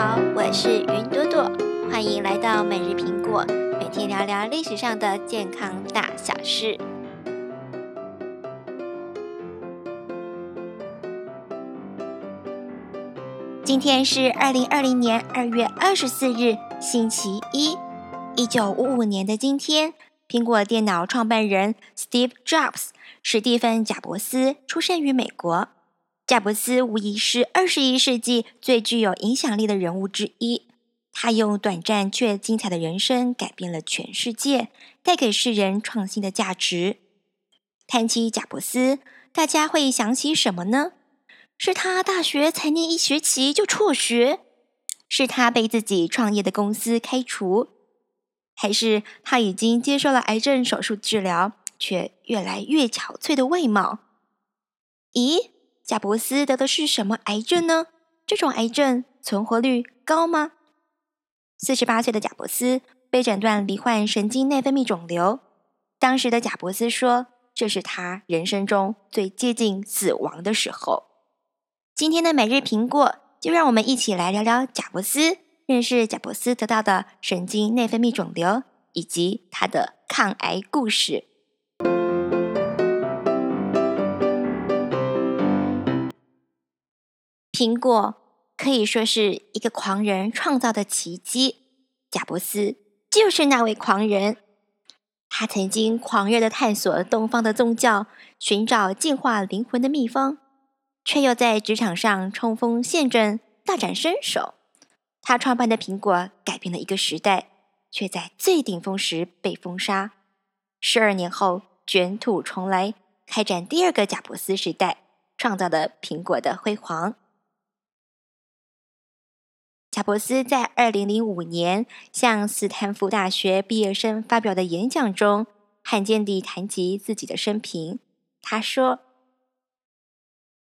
好，我是云朵朵，欢迎来到每日苹果，每天聊聊历史上的健康大小事。今天是二零二零年二月二十四日，星期一。一九五五年的今天，苹果电脑创办人 Steve Jobs 史蒂芬·贾伯斯出生于美国。贾伯斯无疑是二十一世纪最具有影响力的人物之一。他用短暂却精彩的人生改变了全世界，带给世人创新的价值。谈起贾伯斯，大家会想起什么呢？是他大学才念一学期就辍学？是他被自己创业的公司开除？还是他已经接受了癌症手术治疗，却越来越憔悴的外貌？咦？贾伯斯得的是什么癌症呢？这种癌症存活率高吗？四十八岁的贾伯斯被诊断罹患神经内分泌肿瘤。当时的贾伯斯说：“这是他人生中最接近死亡的时候。”今天的每日苹果，就让我们一起来聊聊贾伯斯，认识贾伯斯得到的神经内分泌肿瘤以及他的抗癌故事。苹果可以说是一个狂人创造的奇迹。贾伯斯就是那位狂人。他曾经狂热的探索东方的宗教，寻找净化灵魂的秘方，却又在职场上冲锋陷阵，大展身手。他创办的苹果改变了一个时代，却在最顶峰时被封杀。十二年后卷土重来，开展第二个贾伯斯时代，创造了苹果的辉煌。贾伯斯在二零零五年向斯坦福大学毕业生发表的演讲中，罕见地谈及自己的生平。他说：“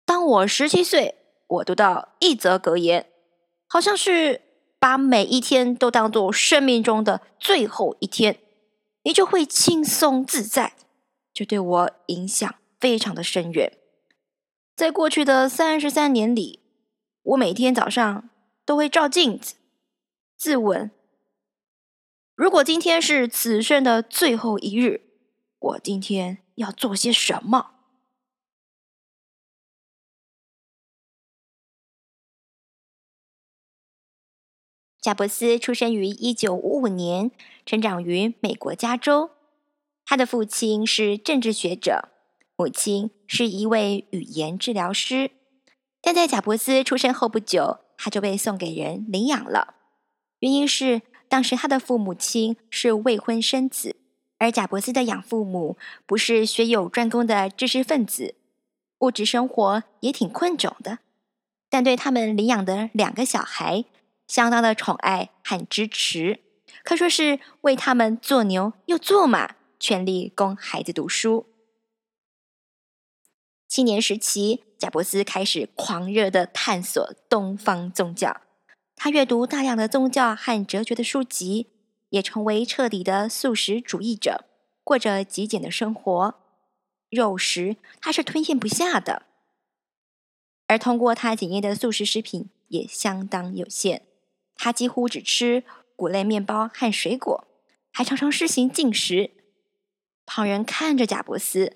当我十七岁，我读到一则格言，好像是把每一天都当做生命中的最后一天，你就会轻松自在。这对我影响非常的深远。在过去的三十三年里，我每天早上。”都会照镜子，自问：如果今天是此生的最后一日，我今天要做些什么？贾伯斯出生于一九五五年，成长于美国加州。他的父亲是政治学者，母亲是一位语言治疗师。但在贾伯斯出生后不久，他就被送给人领养了，原因是当时他的父母亲是未婚生子，而贾伯斯的养父母不是学有专攻的知识分子，物质生活也挺困窘的，但对他们领养的两个小孩相当的宠爱和支持，可说是为他们做牛又做马，全力供孩子读书。青年时期，贾伯斯开始狂热的探索东方宗教。他阅读大量的宗教和哲学的书籍，也成为彻底的素食主义者，过着极简的生活。肉食他是吞咽不下的，而通过他检验的素食食品也相当有限。他几乎只吃谷类面包和水果，还常常施行禁食。旁人看着贾伯斯。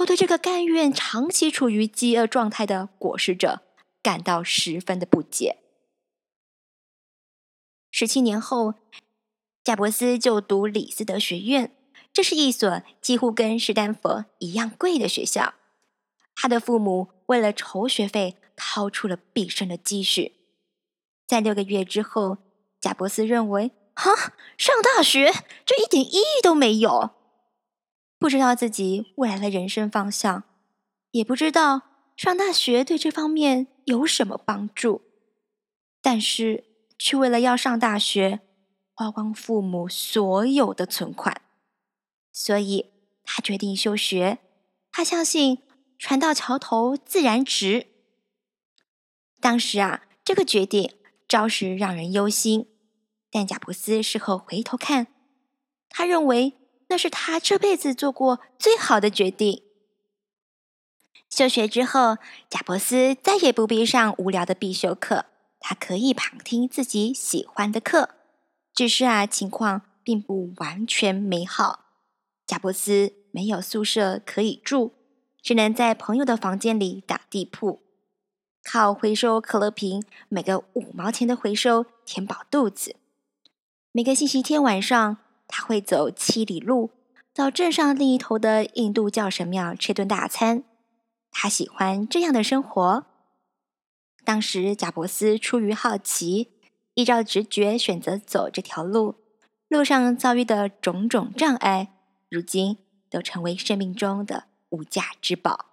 都对这个甘愿长期处于饥饿状态的果实者感到十分的不解。十七年后，贾伯斯就读李斯德学院，这是一所几乎跟史丹佛一样贵的学校。他的父母为了筹学费，掏出了毕生的积蓄。在六个月之后，贾伯斯认为，哈，上大学这一点意义都没有。不知道自己未来的人生方向，也不知道上大学对这方面有什么帮助，但是却为了要上大学，花光父母所有的存款，所以他决定休学。他相信船到桥头自然直。当时啊，这个决定着实让人忧心，但贾布斯事后回头看，他认为。那是他这辈子做过最好的决定。休学之后，贾伯斯再也不必上无聊的必修课，他可以旁听自己喜欢的课。只是啊，情况并不完全美好。贾伯斯没有宿舍可以住，只能在朋友的房间里打地铺，靠回收可乐瓶每个五毛钱的回收填饱肚子。每个星期天晚上，他会走七里路到镇上另一头的印度教神庙吃顿大餐。他喜欢这样的生活。当时，贾伯斯出于好奇，依照直觉选择走这条路。路上遭遇的种种障碍，如今都成为生命中的无价之宝。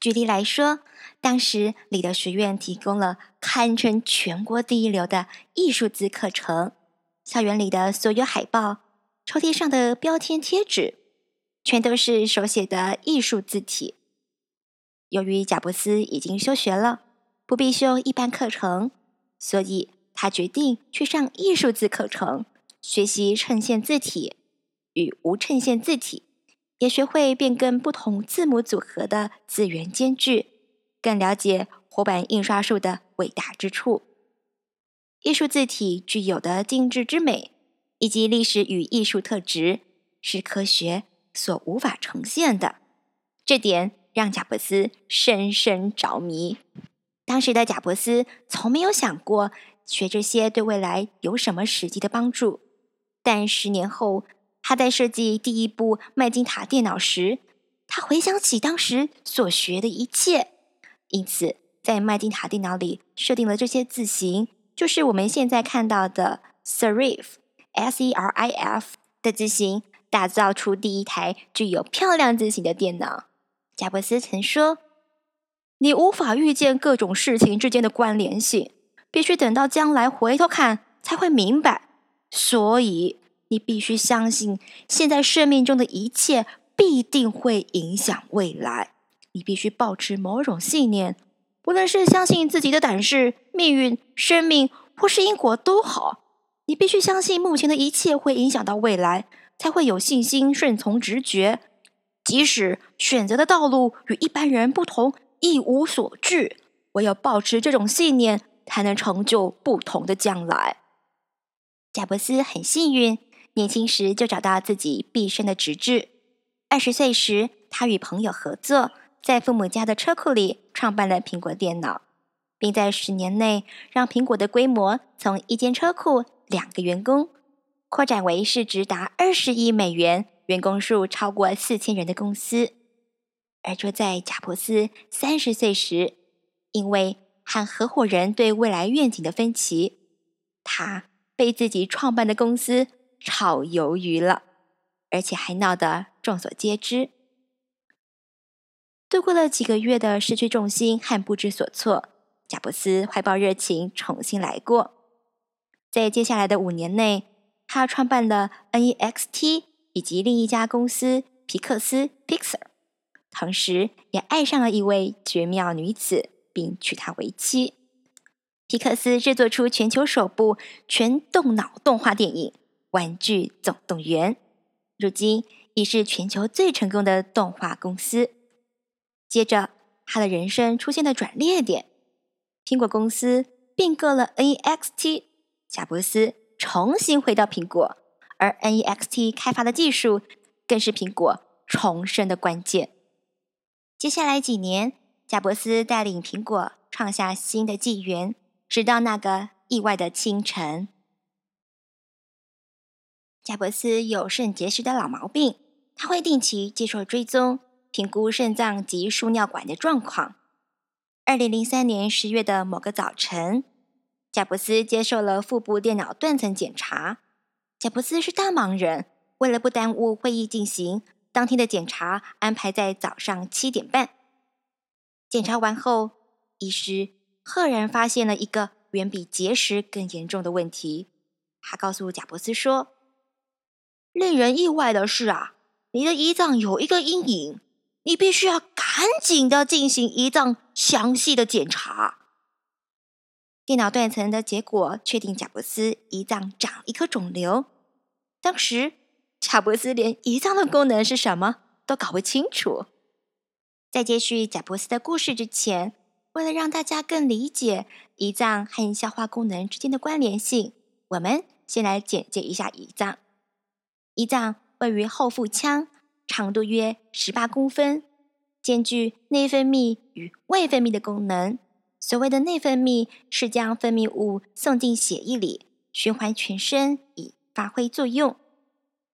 举例来说，当时里德学院提供了堪称全国第一流的艺术字课程。校园里的所有海报、抽屉上的标签贴纸，全都是手写的艺术字体。由于贾伯斯已经休学了，不必修一般课程，所以他决定去上艺术字课程，学习衬线字体与无衬线字体，也学会变更不同字母组合的字元间距，更了解活版印刷术的伟大之处。艺术字体具有的精致之美，以及历史与艺术特质，是科学所无法呈现的。这点让贾伯斯深深着迷。当时的贾伯斯从没有想过学这些对未来有什么实际的帮助。但十年后，他在设计第一部麦金塔电脑时，他回想起当时所学的一切，因此在麦金塔电脑里设定了这些字形。就是我们现在看到的 Serif，S-E-R-I-F 的字型，打造出第一台具有漂亮字型的电脑。贾伯斯曾说：“你无法预见各种事情之间的关联性，必须等到将来回头看才会明白。所以，你必须相信，现在生命中的一切必定会影响未来。你必须保持某种信念。”无论是相信自己的胆识、命运、生命，或是因果都好，你必须相信目前的一切会影响到未来，才会有信心顺从直觉。即使选择的道路与一般人不同，一无所惧，唯有保持这种信念，才能成就不同的将来。贾伯斯很幸运，年轻时就找到自己毕生的直至。二十岁时，他与朋友合作。在父母家的车库里创办了苹果电脑，并在十年内让苹果的规模从一间车库、两个员工，扩展为市值达二十亿美元、员工数超过四千人的公司。而就在贾伯斯三十岁时，因为和合伙人对未来愿景的分歧，他被自己创办的公司炒鱿鱼了，而且还闹得众所皆知。度过了几个月的失去重心和不知所措，贾伯斯怀抱热情重新来过。在接下来的五年内，他创办了 NEXT 以及另一家公司皮克斯 （Pixar），同时也爱上了一位绝妙女子，并娶她为妻。皮克斯制作出全球首部全动脑动画电影《玩具总动员》，如今已是全球最成功的动画公司。接着，他的人生出现了转捩点。苹果公司并购了 NEXT，贾伯斯重新回到苹果，而 NEXT 开发的技术更是苹果重生的关键。接下来几年，贾伯斯带领苹果创下新的纪元，直到那个意外的清晨。贾伯斯有肾结石的老毛病，他会定期接受追踪。评估肾脏及输尿管的状况。二零零三年十月的某个早晨，贾伯斯接受了腹部电脑断层检查。贾伯斯是大忙人，为了不耽误会议进行，当天的检查安排在早上七点半。检查完后，医师赫然发现了一个远比结石更严重的问题。他告诉贾伯斯说：“令人意外的是啊，你的胰脏有一个阴影。”你必须要赶紧的进行胰脏详细的检查。电脑断层的结果确定贾伯斯胰脏长一颗肿瘤。当时贾伯斯连胰脏的功能是什么都搞不清楚。在接续贾伯斯的故事之前，为了让大家更理解胰脏和消化功能之间的关联性，我们先来简介一下胰脏。胰脏位于后腹腔，长度约十八公分，兼具内分泌与外分泌的功能。所谓的内分泌，是将分泌物送进血液里，循环全身以发挥作用。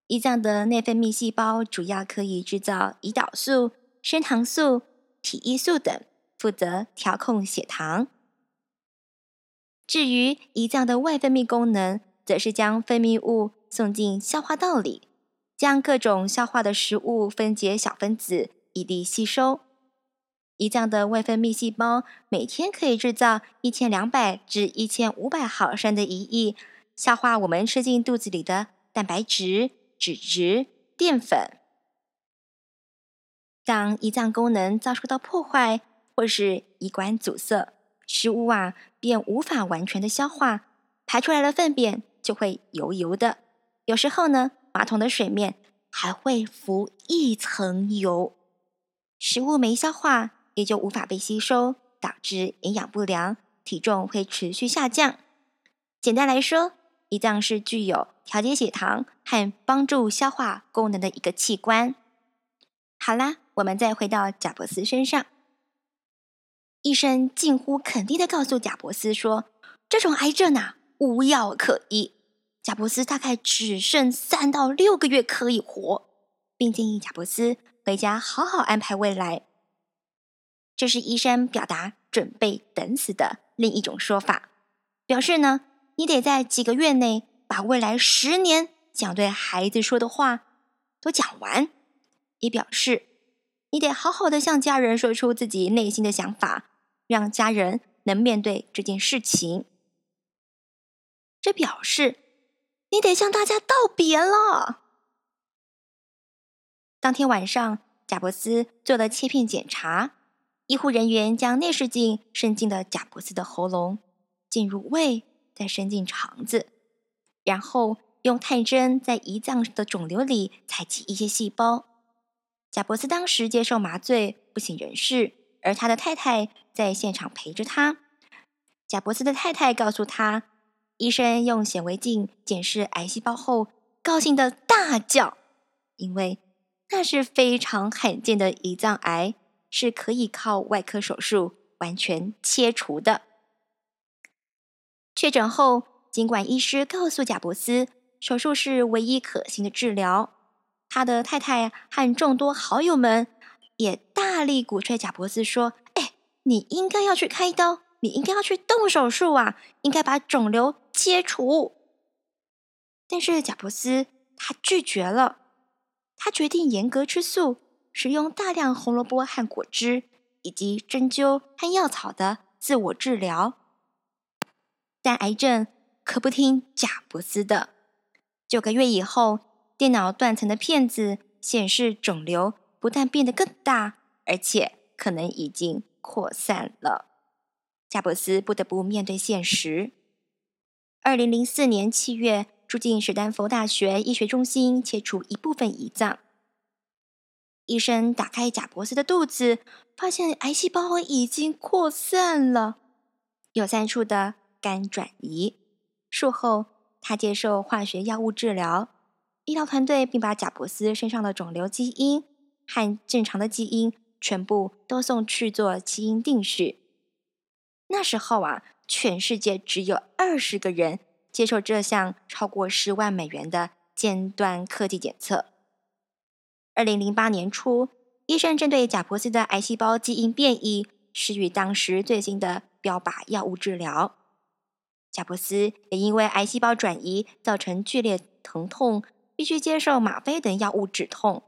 胰脏的内分泌细胞主要可以制造胰岛素、升糖素、体液素等，负责调控血糖。至于胰脏的外分泌功能，则是将分泌物送进消化道里，将各种消化的食物分解小分子，以利吸收。胰脏的外分泌细胞每天可以制造一千两百至一千五百毫升的胰液，消化我们吃进肚子里的蛋白质、脂质、淀粉。当胰脏功能遭受到破坏，或是胰管阻塞，食物啊便无法完全的消化，排出来的粪便就会油油的。有时候呢，马桶的水面还会浮一层油。食物没消化。也就无法被吸收，导致营养不良，体重会持续下降。简单来说，胰脏是具有调节血糖和帮助消化功能的一个器官。好啦，我们再回到贾伯斯身上，医生近乎肯定的告诉贾伯斯说：“这种癌症啊，无药可医。”贾伯斯大概只剩三到六个月可以活，并建议贾伯斯回家好好安排未来。这是医生表达准备等死的另一种说法，表示呢，你得在几个月内把未来十年想对孩子说的话都讲完，也表示你得好好的向家人说出自己内心的想法，让家人能面对这件事情。这表示你得向大家道别了。当天晚上，贾伯斯做了切片检查。医护人员将内视镜伸进了贾伯斯的喉咙，进入胃，再伸进肠子，然后用探针在胰脏的肿瘤里采集一些细胞。贾伯斯当时接受麻醉，不省人事，而他的太太在现场陪着他。贾伯斯的太太告诉他，医生用显微镜检视癌细胞后，高兴的大叫，因为那是非常罕见的胰脏癌。是可以靠外科手术完全切除的。确诊后，尽管医师告诉贾伯斯手术是唯一可行的治疗，他的太太和众多好友们也大力鼓吹贾伯斯说：“哎，你应该要去开刀，你应该要去动手术啊，应该把肿瘤切除。”但是贾伯斯他拒绝了，他决定严格吃素。使用大量红萝卜和果汁，以及针灸和药草的自我治疗，但癌症可不听贾伯斯的。九个月以后，电脑断层的片子显示肿瘤不但变得更大，而且可能已经扩散了。贾伯斯不得不面对现实。二零零四年七月，住进史丹佛大学医学中心，切除一部分胰脏。医生打开贾伯斯的肚子，发现癌细胞已经扩散了，有三处的肝转移。术后，他接受化学药物治疗。医疗团队并把贾伯斯身上的肿瘤基因和正常的基因全部都送去做基因定序。那时候啊，全世界只有二十个人接受这项超过十万美元的尖端科技检测。二零零八年初，医生针对贾伯斯的癌细胞基因变异施予当时最新的标靶药物治疗。贾伯斯也因为癌细胞转移造成剧烈疼痛，必须接受吗啡等药物止痛。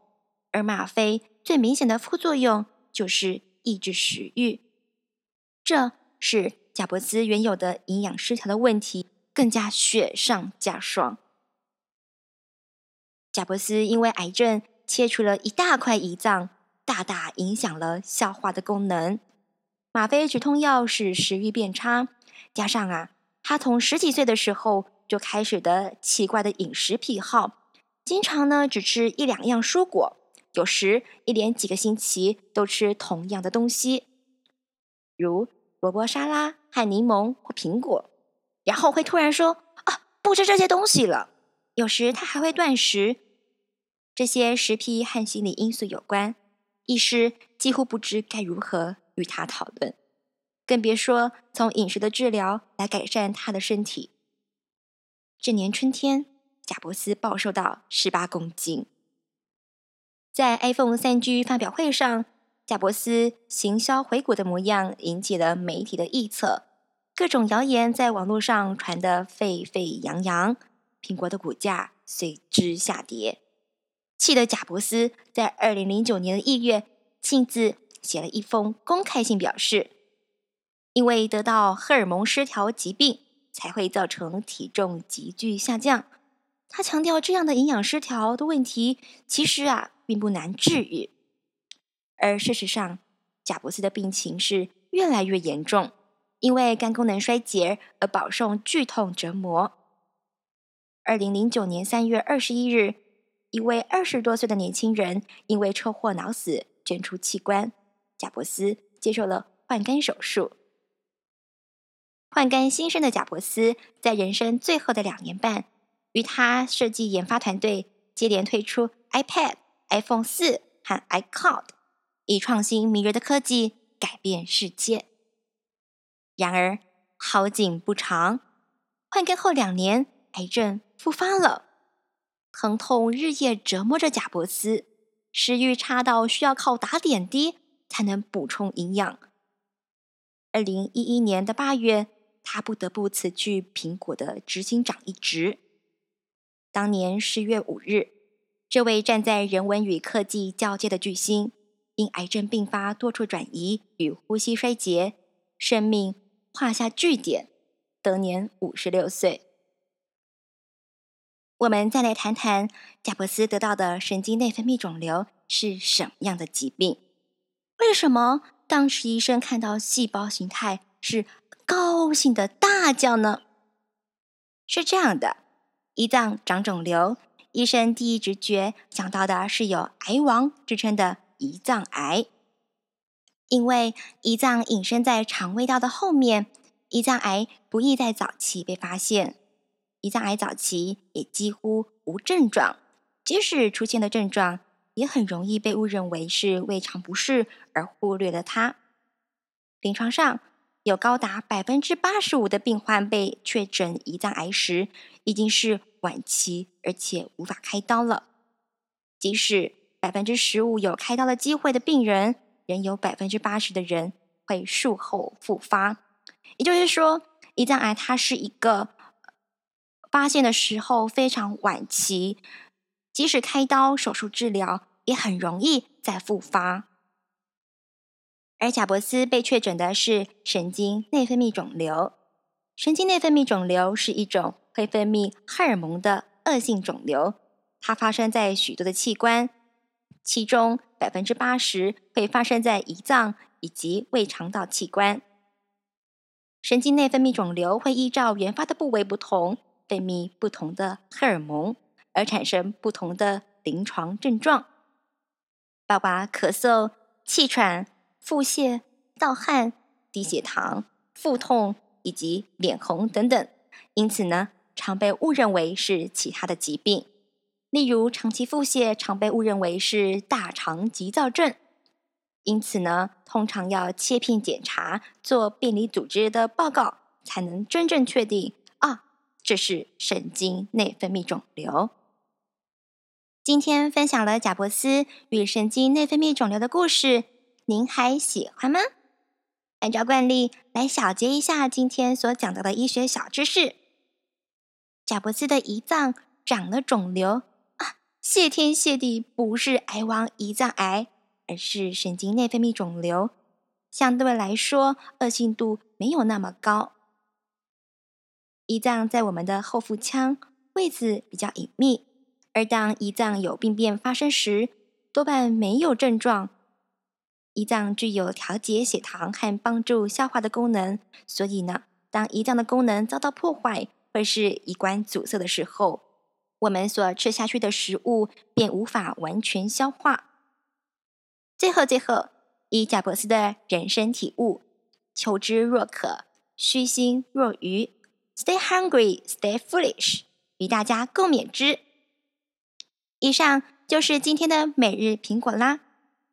而吗啡最明显的副作用就是抑制食欲，这是贾伯斯原有的营养失调的问题更加雪上加霜。贾伯斯因为癌症。切除了一大块胰脏，大大影响了消化的功能。吗啡止痛药使食欲变差，加上啊，他从十几岁的时候就开始的奇怪的饮食癖好，经常呢只吃一两样蔬果，有时一连几个星期都吃同样的东西，如萝卜沙拉和柠檬或苹果，然后会突然说：“啊，不吃这些东西了。”有时他还会断食。这些食癖和心理因素有关，医师几乎不知该如何与他讨论，更别说从饮食的治疗来改善他的身体。这年春天，贾伯斯暴瘦到十八公斤。在 iPhone 三 G 发表会上，贾伯斯行销回国的模样引起了媒体的臆测，各种谣言在网络上传得沸沸扬扬，苹果的股价随之下跌。气得贾伯斯在二零零九年的一月亲自写了一封公开信，表示，因为得到荷尔蒙失调疾病，才会造成体重急剧下降。他强调，这样的营养失调的问题，其实啊并不难治愈。而事实上，贾伯斯的病情是越来越严重，因为肝功能衰竭而饱受剧痛折磨。二零零九年三月二十一日。一位二十多岁的年轻人因为车祸脑死，捐出器官。贾伯斯接受了换肝手术。换肝新生的贾伯斯，在人生最后的两年半，与他设计研发团队接连推出 iPad、iPhone 四和 iCloud，以创新迷人的科技改变世界。然而好景不长，换肝后两年，癌症复发了。疼痛日夜折磨着贾伯斯，食欲差到需要靠打点滴才能补充营养。二零一一年的八月，他不得不辞去苹果的执行长一职。当年十月五日，这位站在人文与科技交界的巨星，因癌症并发多处转移与呼吸衰竭，生命画下句点，得年五十六岁。我们再来谈谈贾伯斯得到的神经内分泌肿瘤是什么样的疾病？为什么当时医生看到细胞形态是高兴的大叫呢？是这样的，胰脏长肿瘤，医生第一直觉想到的是有“癌王”之称的胰脏癌，因为胰脏隐身在肠胃道的后面，胰脏癌不易在早期被发现。胰脏癌早期也几乎无症状，即使出现的症状，也很容易被误认为是胃肠不适而忽略了它。临床上有高达百分之八十五的病患被确诊胰脏癌时，已经是晚期，而且无法开刀了。即使百分之十五有开刀的机会的病人，仍有百分之八十的人会术后复发。也就是说，胰脏癌它是一个。发现的时候非常晚期，即使开刀手术治疗，也很容易再复发。而贾伯斯被确诊的是神经内分泌肿瘤。神经内分泌肿瘤是一种会分泌荷尔蒙的恶性肿瘤，它发生在许多的器官，其中百分之八十会发生在胰脏以及胃肠道器官。神经内分泌肿瘤会依照原发的部位不同。分泌不同的荷尔蒙，而产生不同的临床症状，包括咳嗽、气喘、腹泻、盗汗、低血糖、腹痛以及脸红等等。因此呢，常被误认为是其他的疾病。例如，长期腹泻常被误认为是大肠急躁症。因此呢，通常要切片检查，做病理组织的报告，才能真正确定啊。这是神经内分泌肿瘤。今天分享了贾伯斯与神经内分泌肿瘤的故事，您还喜欢吗？按照惯例来小结一下今天所讲到的医学小知识：贾伯斯的胰脏长了肿瘤，谢天谢地不是癌王胰脏癌，而是神经内分泌肿瘤，相对来说恶性度没有那么高。胰脏在我们的后腹腔位置比较隐秘，而当胰脏有病变发生时，多半没有症状。胰脏具有调节血糖和帮助消化的功能，所以呢，当胰脏的功能遭到破坏或是胰管阻塞的时候，我们所吃下去的食物便无法完全消化。最后，最后，以贾伯斯的人生体悟，求知若渴，虚心若愚。Stay hungry, stay foolish，与大家共勉之。以上就是今天的每日苹果啦。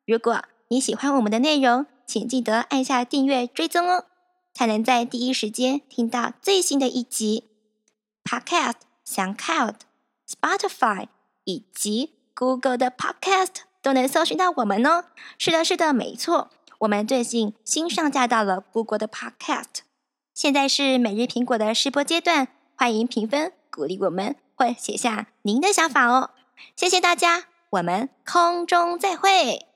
如果你喜欢我们的内容，请记得按下订阅追踪哦，才能在第一时间听到最新的一集。Podcast、SoundCloud、Spotify 以及 Google 的 Podcast 都能搜寻到我们哦。是的，是的，没错，我们最近新上架到了 Google 的 Podcast。现在是每日苹果的试播阶段，欢迎评分鼓励我们，或写下您的想法哦。谢谢大家，我们空中再会。